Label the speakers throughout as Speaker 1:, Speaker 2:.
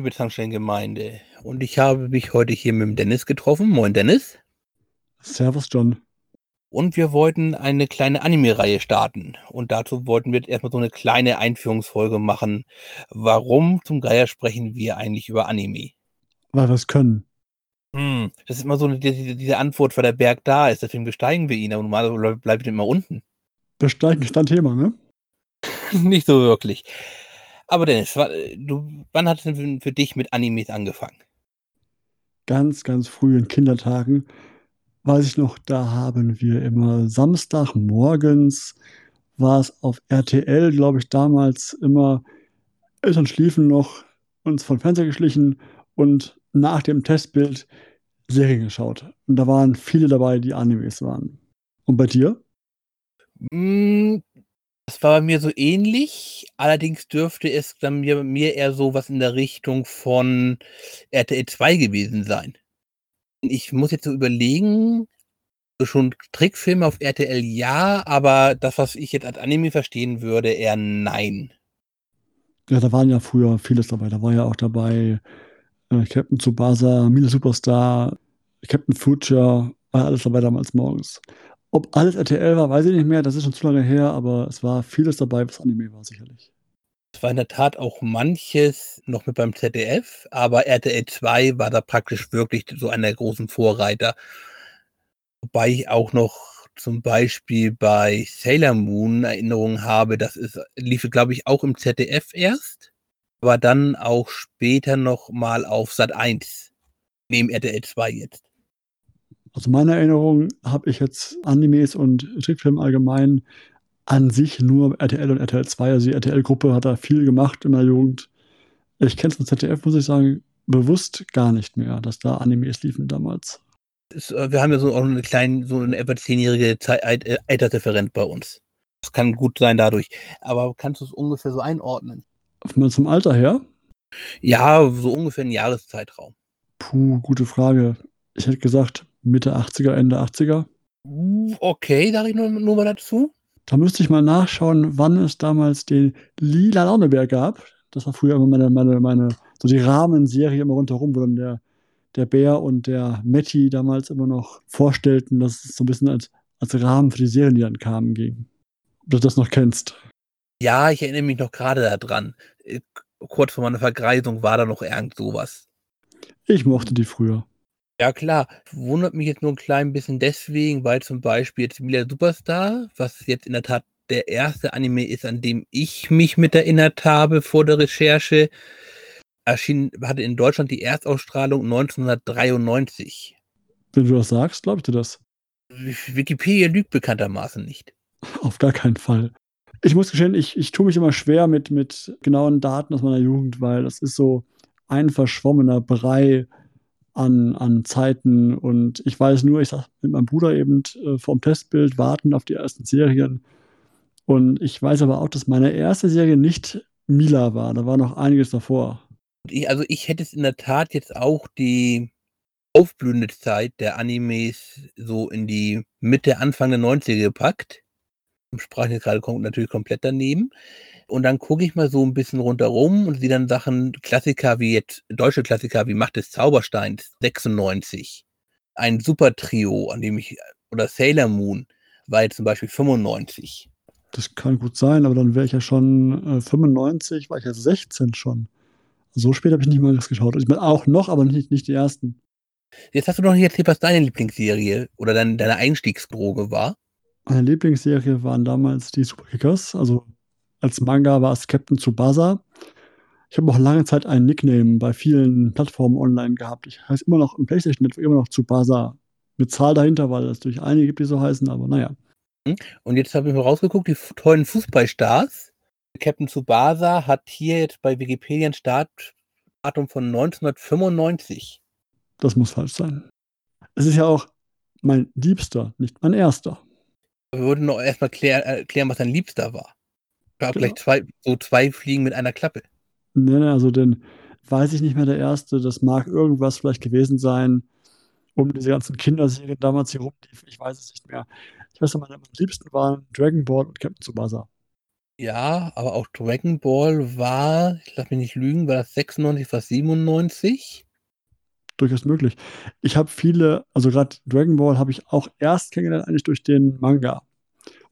Speaker 1: Liebe Tankstellengemeinde. Und ich habe mich heute hier mit dem Dennis getroffen. Moin, Dennis.
Speaker 2: Servus, John.
Speaker 1: Und wir wollten eine kleine Anime-Reihe starten. Und dazu wollten wir erstmal so eine kleine Einführungsfolge machen. Warum zum Geier sprechen wir eigentlich über Anime?
Speaker 2: Weil wir es können.
Speaker 1: Hm, das ist immer so eine, diese, diese Antwort, weil der Berg da ist, deswegen besteigen wir ihn, aber normalerweise bleibt er immer unten.
Speaker 2: Besteigen ist dein Thema, ne?
Speaker 1: Nicht so wirklich. Aber Dennis, du, wann hat es denn für dich mit Animes angefangen?
Speaker 2: Ganz, ganz früh in Kindertagen. Weiß ich noch, da haben wir immer Samstagmorgens war es auf RTL, glaube ich, damals immer Eltern schliefen noch, uns vom Fernseher geschlichen und nach dem Testbild Serien geschaut. Und da waren viele dabei, die Animes waren. Und bei dir?
Speaker 1: Hm, das war bei mir so ähnlich. Allerdings dürfte es dann mir, mir eher so was in der Richtung von RTL 2 gewesen sein. Ich muss jetzt so überlegen, schon Trickfilme auf RTL ja, aber das, was ich jetzt als Anime verstehen würde, eher nein.
Speaker 2: Ja, da waren ja früher vieles dabei. Da war ja auch dabei äh, Captain Tsubasa, Mila Superstar, Captain Future, war alles dabei damals morgens. Ob alles RTL war, weiß ich nicht mehr, das ist schon zu lange her, aber es war vieles dabei, was Anime war, sicherlich.
Speaker 1: Es war in der Tat auch manches noch mit beim ZDF, aber RTL 2 war da praktisch wirklich so einer der großen Vorreiter. Wobei ich auch noch zum Beispiel bei Sailor Moon Erinnerungen habe, das ist, lief, glaube ich, auch im ZDF erst aber dann auch später noch mal auf Sat 1 neben RTL 2 jetzt.
Speaker 2: Also meiner Erinnerung habe ich jetzt Animes und Trickfilme allgemein an sich nur RTL und RTL 2. Also die RTL-Gruppe hat da viel gemacht in der Jugend. Ich kenne es von ZDF, muss ich sagen, bewusst gar nicht mehr, dass da Animes liefen damals.
Speaker 1: Äh, wir haben ja so auch eine kleine, so eine etwa zehnjährige äh, Altersdifferenz bei uns. Das kann gut sein dadurch. Aber kannst du es ungefähr so einordnen?
Speaker 2: Mal zum Alter her?
Speaker 1: Ja, so ungefähr ein Jahreszeitraum.
Speaker 2: Puh, gute Frage. Ich hätte gesagt Mitte 80er, Ende 80er.
Speaker 1: Okay, sage ich nur, nur mal dazu.
Speaker 2: Da müsste ich mal nachschauen, wann es damals den Lila Launebär gab. Das war früher immer meine, meine, meine so die Rahmenserie immer rundherum, wo dann der, der Bär und der Matti damals immer noch vorstellten, dass es so ein bisschen als, als Rahmen für die Serien, die dann kamen, ging. Ob du das noch kennst.
Speaker 1: Ja, ich erinnere mich noch gerade daran. Äh, kurz vor meiner Vergreisung war da noch irgend sowas.
Speaker 2: Ich mochte die früher.
Speaker 1: Ja, klar. Wundert mich jetzt nur ein klein bisschen deswegen, weil zum Beispiel jetzt Mila Superstar, was jetzt in der Tat der erste Anime ist, an dem ich mich mit erinnert habe vor der Recherche, erschien, hatte in Deutschland die Erstausstrahlung 1993.
Speaker 2: Wenn du das sagst, glaube ich dir das.
Speaker 1: Wikipedia lügt bekanntermaßen nicht.
Speaker 2: Auf gar keinen Fall. Ich muss gestehen, ich, ich tue mich immer schwer mit, mit genauen Daten aus meiner Jugend, weil das ist so ein verschwommener Brei an, an Zeiten. Und ich weiß nur, ich saß mit meinem Bruder eben äh, vorm Testbild, warten auf die ersten Serien. Und ich weiß aber auch, dass meine erste Serie nicht Mila war. Da war noch einiges davor.
Speaker 1: Also ich hätte es in der Tat jetzt auch die aufblühende Zeit der Animes so in die Mitte, Anfang der 90er gepackt sprach jetzt gerade natürlich komplett daneben. Und dann gucke ich mal so ein bisschen rundherum und sehe dann Sachen, Klassiker wie jetzt, deutsche Klassiker wie Macht des Zaubersteins, 96. Ein Super-Trio, an dem ich, oder Sailor Moon, war jetzt zum Beispiel 95.
Speaker 2: Das kann gut sein, aber dann wäre ich ja schon äh, 95, war ich ja 16 schon. So spät habe ich nicht mal das geschaut. Ich meine auch noch, aber nicht, nicht die ersten.
Speaker 1: Jetzt hast du noch nicht erzählt, was deine Lieblingsserie oder dein, deine Einstiegsdroge war.
Speaker 2: Meine Lieblingsserie waren damals die Superkickers. Also als Manga war es Captain Tsubasa. Ich habe auch lange Zeit einen Nickname bei vielen Plattformen online gehabt. Ich heiße immer noch im PlayStation Network immer noch Tsubasa. Mit Zahl dahinter, weil es durch einige gibt, die so heißen, aber naja.
Speaker 1: Hm? Und jetzt habe ich mal rausgeguckt, die tollen Fußballstars. Captain Tsubasa hat hier jetzt bei Wikipedia ein Startdatum von 1995.
Speaker 2: Das muss falsch sein. Es ist ja auch mein Liebster, nicht mein Erster.
Speaker 1: Wir würden noch erstmal klär, erklären, was dein Liebster war. Glaube, genau. gleich zwei, so zwei Fliegen mit einer Klappe.
Speaker 2: Nee, nee, also den weiß ich nicht mehr der erste. Das mag irgendwas vielleicht gewesen sein, um diese ganzen Kinderserien damals hier rumliefen. Ich weiß es nicht mehr. Ich weiß noch, meine, meine Liebsten waren Dragon Ball und Captain Tsubasa.
Speaker 1: Ja, aber auch Dragon Ball war, ich lass mich nicht lügen, war das 96, fast 97?
Speaker 2: Durchaus möglich. Ich habe viele, also gerade Dragon Ball habe ich auch erst kennengelernt, eigentlich durch den Manga.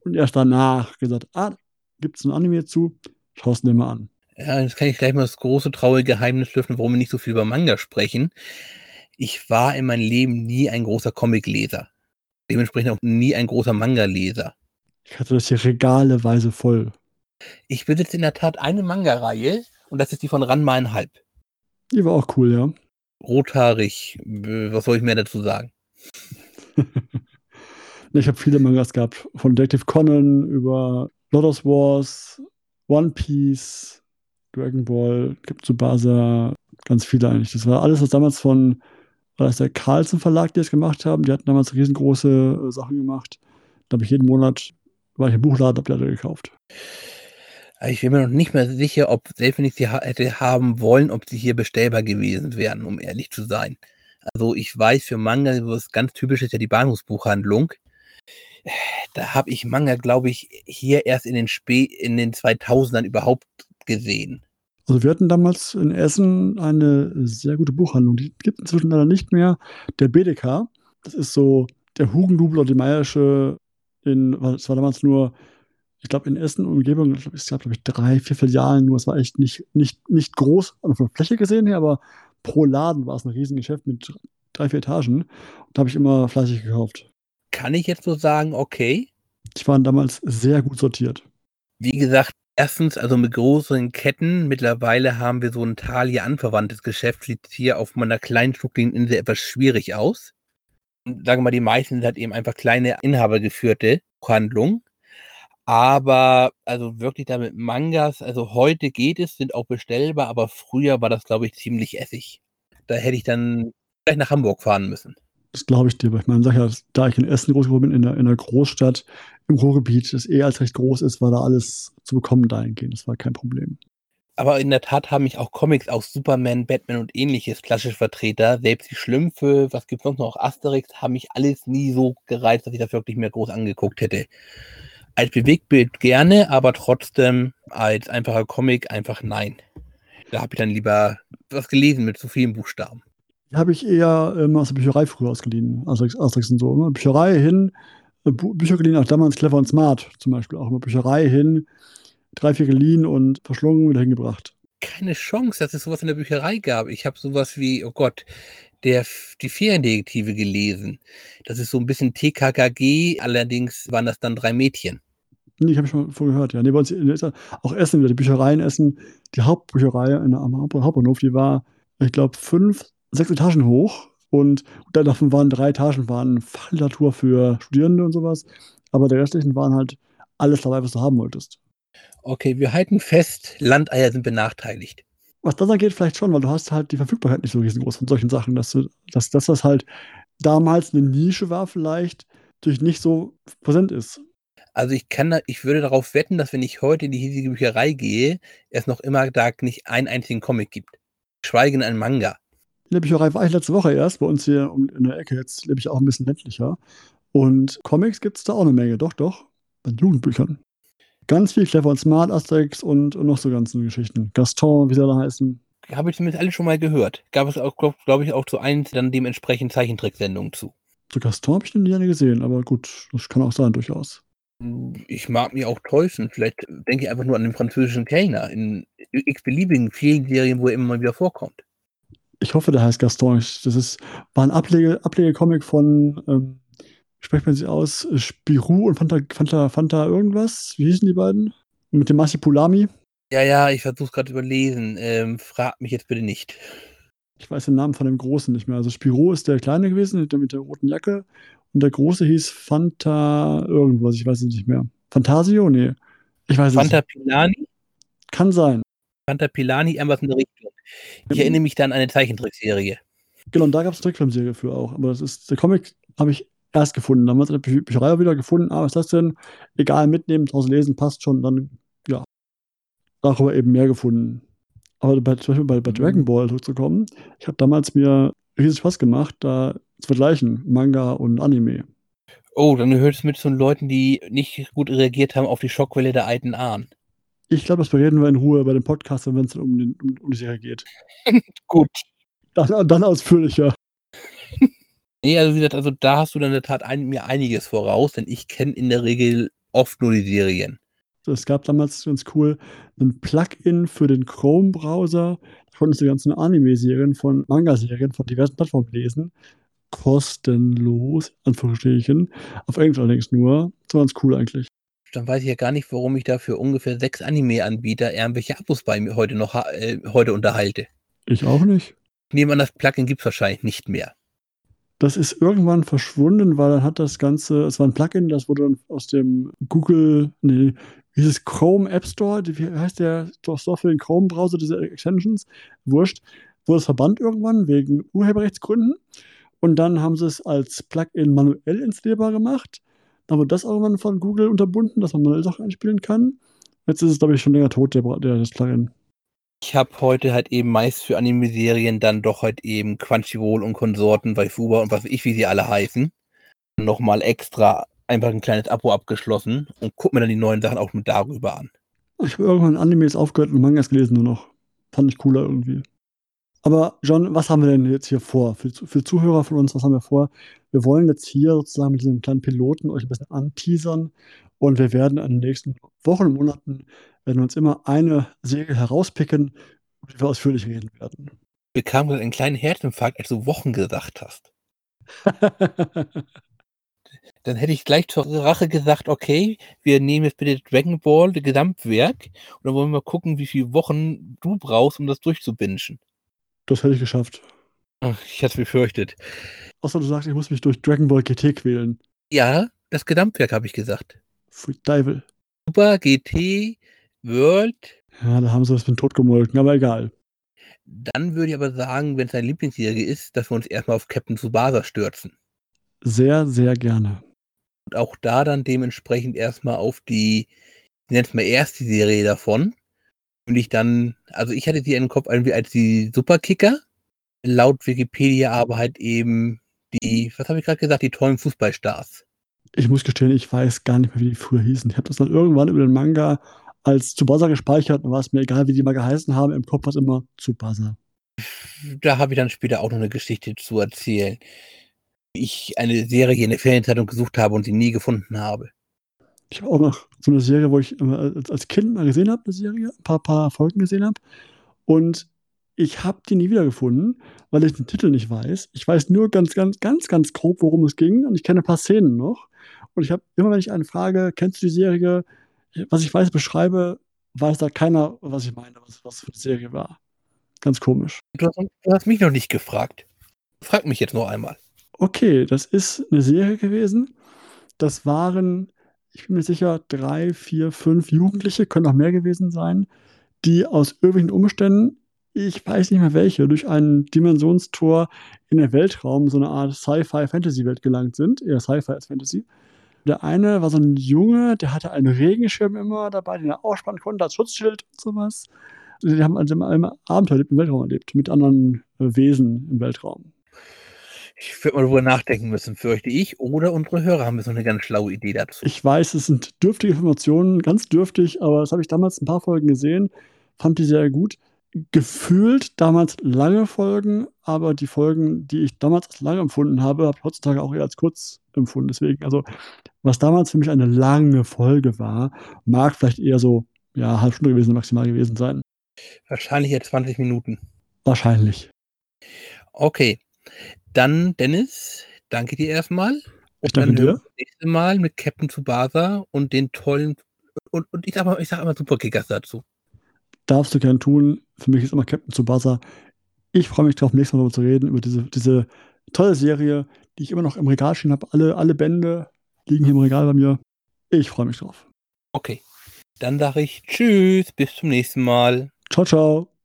Speaker 2: Und erst danach gesagt, ah, gibt es ein Anime zu? Schau es dir mal an.
Speaker 1: Ja, jetzt kann ich gleich mal das große, traurige Geheimnis lüften, warum wir nicht so viel über Manga sprechen. Ich war in meinem Leben nie ein großer Comicleser. Dementsprechend auch nie ein großer Manga-Leser.
Speaker 2: Ich hatte das hier regaleweise voll.
Speaker 1: Ich besitze in der Tat eine Manga-Reihe und das ist die von Ranma einhalb.
Speaker 2: Die war auch cool, ja.
Speaker 1: Rothaarig, äh, was soll ich mehr dazu sagen?
Speaker 2: ich habe viele Mangas gehabt, von Detective Conan über Lotus Wars, One Piece, Dragon Ball, Tsubasa, ganz viele eigentlich. Das war alles, was damals von, war das der Carlsen Verlag, die das gemacht haben. Die hatten damals riesengroße äh, Sachen gemacht. Da habe ich jeden Monat, war ich im Buchladen, habe die gekauft.
Speaker 1: Ich bin mir noch nicht mehr sicher, ob, selbst wenn ich sie hätte haben wollen, ob sie hier bestellbar gewesen wären, um ehrlich zu sein. Also ich weiß, für Manga, was ganz typisch ist ja die Bahnhofsbuchhandlung. Da habe ich Manga, glaube ich, hier erst in den, in den 2000ern überhaupt gesehen.
Speaker 2: Also wir hatten damals in Essen eine sehr gute Buchhandlung. Die gibt inzwischen leider nicht mehr. Der BDK, das ist so der Hugendubel oder die Meiersche in, es war damals nur ich glaube, in Essen und Umgebung, es gab, glaube ich, drei, vier Filialen nur. Es war echt nicht, nicht, nicht groß, von der Fläche gesehen her, aber pro Laden war es ein Riesengeschäft mit drei, vier Etagen. Und da habe ich immer fleißig gekauft.
Speaker 1: Kann ich jetzt so sagen, okay?
Speaker 2: Die waren damals sehr gut sortiert.
Speaker 1: Wie gesagt, erstens, also mit großen Ketten. Mittlerweile haben wir so ein Thalia anverwandtes Geschäft. Sieht hier auf meiner kleinen schnuckligen Insel etwas schwierig aus. Und sagen wir mal, die meisten sind halt eben einfach kleine inhabergeführte Handlungen. Aber also wirklich da mit Mangas, also heute geht es, sind auch bestellbar, aber früher war das, glaube ich, ziemlich essig. Da hätte ich dann gleich nach Hamburg fahren müssen.
Speaker 2: Das glaube ich dir, weil ich meine, ja, da ich in Essen groß geworden bin, in der, in der Großstadt, im Ruhrgebiet, das eh als recht groß ist, war da alles zu bekommen dahingehend. Das war kein Problem.
Speaker 1: Aber in der Tat haben mich auch Comics aus Superman, Batman und ähnliches klassisch Vertreter, selbst die Schlümpfe, was gibt es sonst noch, Asterix, haben mich alles nie so gereizt, dass ich das wirklich mehr groß angeguckt hätte als Bewegtbild gerne, aber trotzdem als einfacher Comic einfach nein. Da habe ich dann lieber was gelesen mit zu vielen Buchstaben.
Speaker 2: Habe ich eher ähm, aus der Bücherei früher ausgeliehen. Asterix und so. Immer Bücherei hin, äh, Bücher geliehen, auch damals Clever und Smart zum Beispiel. Auch immer Bücherei hin, drei, vier geliehen und verschlungen wieder hingebracht.
Speaker 1: Keine Chance, dass es sowas in der Bücherei gab. Ich habe sowas wie, oh Gott, der, die Feriendetektive gelesen. Das ist so ein bisschen TKKG, allerdings waren das dann drei Mädchen.
Speaker 2: Nee, ich habe schon vorher gehört, ja. Nee, bei uns auch Essen wieder, die Büchereien Essen, die Hauptbücherei in, am Hauptbahnhof, die war, ich glaube, fünf, sechs Etagen hoch und davon waren drei Etagen waren Fachliteratur für Studierende und sowas, aber der restlichen waren halt alles dabei, was du haben wolltest.
Speaker 1: Okay, wir halten fest, Landeier sind benachteiligt.
Speaker 2: Was das angeht, vielleicht schon, weil du hast halt die Verfügbarkeit nicht so riesengroß von solchen Sachen, dass, du, dass, dass das halt damals eine Nische war vielleicht, durch nicht so präsent ist.
Speaker 1: Also ich kann da, ich würde darauf wetten, dass wenn ich heute in die hiesige Bücherei gehe, es noch immer da nicht einen einzigen Comic gibt. Schweigen ein Manga.
Speaker 2: In der Bücherei war ich letzte Woche erst, bei uns hier in der Ecke. Jetzt lebe ich auch ein bisschen ländlicher. Und Comics gibt es da auch eine Menge, doch, doch. Bei Jugendbüchern. Ganz viel Clever und Smart, Asterix und, und noch so ganzen Geschichten. Gaston, wie sie da heißen.
Speaker 1: Habe ich zumindest alle schon mal gehört. Gab es auch, glaube glaub ich, auch zu eins dann dementsprechend Zeichentricksendungen zu.
Speaker 2: Zu Gaston habe ich den nie gesehen, aber gut, das kann auch sein, durchaus.
Speaker 1: Ich mag mich auch täuschen. Vielleicht denke ich einfach nur an den französischen Kellner in x-beliebigen vielen Serien, wo er immer mal wieder vorkommt.
Speaker 2: Ich hoffe, der heißt Gaston. Das ist, war ein Ablege, Ablegecomic von, ähm, spricht man sich aus, Spirou und Fanta, Fanta, Fanta irgendwas. Wie hießen die beiden? Mit dem Masipulami.
Speaker 1: Ja, ja, ich versuche gerade überlesen. Ähm, frag mich jetzt bitte nicht.
Speaker 2: Ich weiß den Namen von dem Großen nicht mehr. Also Spirou ist der Kleine gewesen, mit der, mit der roten Jacke. Und der große hieß Fanta irgendwas, ich weiß es nicht mehr. Fantasio? Nee. Ich weiß
Speaker 1: Fanta es nicht. Pilani?
Speaker 2: Kann sein.
Speaker 1: Fanta Pilani, irgendwas in der Richtung. Ich erinnere mich dann an eine Zeichentrickserie.
Speaker 2: Genau, und da gab es eine Trickfilmserie für auch. Aber das ist, der Comic habe ich erst gefunden. Damals in der Bücherei wieder gefunden. Ah, was ist das denn? Egal, mitnehmen, draußen lesen, passt schon. Dann, ja, darüber eben mehr gefunden. Aber bei, zum Beispiel bei, bei Dragon Ball zurückzukommen, ich habe damals mir riesig Spaß gemacht, da zu vergleichen, Manga und Anime.
Speaker 1: Oh, dann gehört es mit den Leuten, die nicht gut reagiert haben auf die Schockwelle der alten Ahn.
Speaker 2: Ich glaube, das bereden wir in Ruhe bei dem Podcast, wenn es um, den, um, um die Serie geht.
Speaker 1: Gut.
Speaker 2: Dann, dann ausführlicher.
Speaker 1: nee, also wie gesagt, also da hast du dann in der Tat ein, mir einiges voraus, denn ich kenne in der Regel oft nur die Serien.
Speaker 2: Es gab damals ganz cool ein Plugin für den Chrome-Browser. Da konntest du die ganzen Anime-Serien von Manga-Serien von diversen Plattformen lesen. Kostenlos, Anführungsstrichen. Auf Englisch allerdings nur. Das war ganz cool eigentlich.
Speaker 1: Dann weiß ich ja gar nicht, warum ich da für ungefähr sechs Anime-Anbieter irgendwelche Abos bei mir heute noch äh, heute unterhalte.
Speaker 2: Ich auch nicht.
Speaker 1: Ich nehme an, das Plugin gibt es wahrscheinlich nicht mehr.
Speaker 2: Das ist irgendwann verschwunden, weil dann hat das Ganze, es war ein Plugin, das wurde dann aus dem Google, nee, dieses Chrome App Store, wie heißt der Store für den Chrome-Browser, diese Extensions, wurscht, wurde es verbannt irgendwann wegen Urheberrechtsgründen. Und dann haben sie es als Plugin manuell installierbar gemacht. Dann wurde das irgendwann von Google unterbunden, dass man manuell Sachen einspielen kann. Jetzt ist es, glaube ich, schon länger tot, der, der, das Plugin.
Speaker 1: Ich habe heute halt eben meist für Anime-Serien dann doch halt eben Crunchyroll und Konsorten bei Fuba und was weiß ich, wie sie alle heißen, nochmal extra einfach ein kleines Abo abgeschlossen und guck mir dann die neuen Sachen auch mit darüber an.
Speaker 2: Ich habe irgendwann Animes aufgehört und Mangas gelesen nur noch. Fand ich cooler irgendwie. Aber John, was haben wir denn jetzt hier vor? Für, für Zuhörer von uns, was haben wir vor? Wir wollen jetzt hier sozusagen mit diesem kleinen Piloten euch ein bisschen anteasern und wir werden in den nächsten Wochen und Monaten werden wir uns immer eine Serie herauspicken, über die wir ausführlich reden werden.
Speaker 1: Wir bekamen einen kleinen Herzinfarkt, als du Wochen gesagt hast. Dann hätte ich gleich zur Rache gesagt, okay, wir nehmen jetzt bitte Dragon Ball, das Gesamtwerk, und dann wollen wir mal gucken, wie viele Wochen du brauchst, um das durchzubingen.
Speaker 2: Das hätte ich geschafft.
Speaker 1: Ach, ich hatte es befürchtet.
Speaker 2: Außer du sagst, ich muss mich durch Dragon Ball GT quälen.
Speaker 1: Ja, das Gesamtwerk habe ich gesagt.
Speaker 2: Freak Devil.
Speaker 1: Super GT World.
Speaker 2: Ja, da haben sie das mit tot gemolken, aber egal.
Speaker 1: Dann würde ich aber sagen, wenn es deine Lieblingsserie ist, dass wir uns erstmal auf Captain Tsubasa stürzen.
Speaker 2: Sehr, sehr gerne.
Speaker 1: Und auch da dann dementsprechend erstmal auf die, ich nenne es mal erst die Serie davon. Und ich dann, also ich hatte sie im Kopf irgendwie als die Superkicker. Laut Wikipedia aber halt eben die, was habe ich gerade gesagt, die tollen Fußballstars.
Speaker 2: Ich muss gestehen, ich weiß gar nicht mehr, wie die früher hießen. Ich habe das dann irgendwann über den Manga als Tsubasa gespeichert und war es mir egal, wie die mal geheißen haben. Im Kopf war es immer Tsubasa.
Speaker 1: Da habe ich dann später auch noch eine Geschichte zu erzählen. Ich eine Serie in der Ferienzeitung gesucht habe und sie nie gefunden habe.
Speaker 2: Ich habe auch noch so eine Serie, wo ich als Kind mal gesehen habe, eine Serie, ein paar, paar Folgen gesehen habe. Und ich habe die nie wiedergefunden, weil ich den Titel nicht weiß. Ich weiß nur ganz, ganz, ganz, ganz grob, worum es ging. Und ich kenne ein paar Szenen noch. Und ich habe immer, wenn ich eine frage, kennst du die Serie, was ich weiß, beschreibe, weiß da keiner, was ich meine, was, was für eine Serie war. Ganz komisch.
Speaker 1: Du hast, du hast mich noch nicht gefragt. Frag mich jetzt noch einmal.
Speaker 2: Okay, das ist eine Serie gewesen. Das waren, ich bin mir sicher, drei, vier, fünf Jugendliche, können auch mehr gewesen sein, die aus irgendwelchen Umständen, ich weiß nicht mehr welche, durch ein Dimensionstor in den Weltraum, so eine Art Sci-Fi-Fantasy-Welt gelangt sind. Eher Sci-Fi als Fantasy. Der eine war so ein Junge, der hatte einen Regenschirm immer dabei, den er ausspannen konnte als Schutzschild und sowas. Die haben also immer Abenteuer im Weltraum erlebt, mit anderen äh, Wesen im Weltraum.
Speaker 1: Ich würde mal darüber nachdenken müssen, fürchte ich. Oder unsere Hörer haben so eine ganz schlaue Idee dazu.
Speaker 2: Ich weiß, es sind dürftige Informationen, ganz dürftig, aber das habe ich damals ein paar Folgen gesehen, fand die sehr gut. Gefühlt damals lange Folgen, aber die Folgen, die ich damals als lang empfunden habe, habe ich heutzutage auch eher als kurz empfunden. Deswegen, also, was damals für mich eine lange Folge war, mag vielleicht eher so, ja, halb Stunde gewesen, maximal gewesen sein.
Speaker 1: Wahrscheinlich eher 20 Minuten.
Speaker 2: Wahrscheinlich.
Speaker 1: Okay. Dann, Dennis, danke dir erstmal.
Speaker 2: Ich danke dir. Das
Speaker 1: nächste Mal mit Captain Tsubasa und den tollen und, und ich sag mal, ich sag immer Superkickers dazu.
Speaker 2: Darfst du gern tun. Für mich ist immer Captain Tsubasa. Ich freue mich drauf, nächstes Mal darüber zu reden, über diese, diese tolle Serie, die ich immer noch im Regal stehen habe. Alle, alle Bände liegen hier im Regal bei mir. Ich freue mich drauf.
Speaker 1: Okay. Dann sage ich Tschüss, bis zum nächsten Mal.
Speaker 2: Ciao, ciao.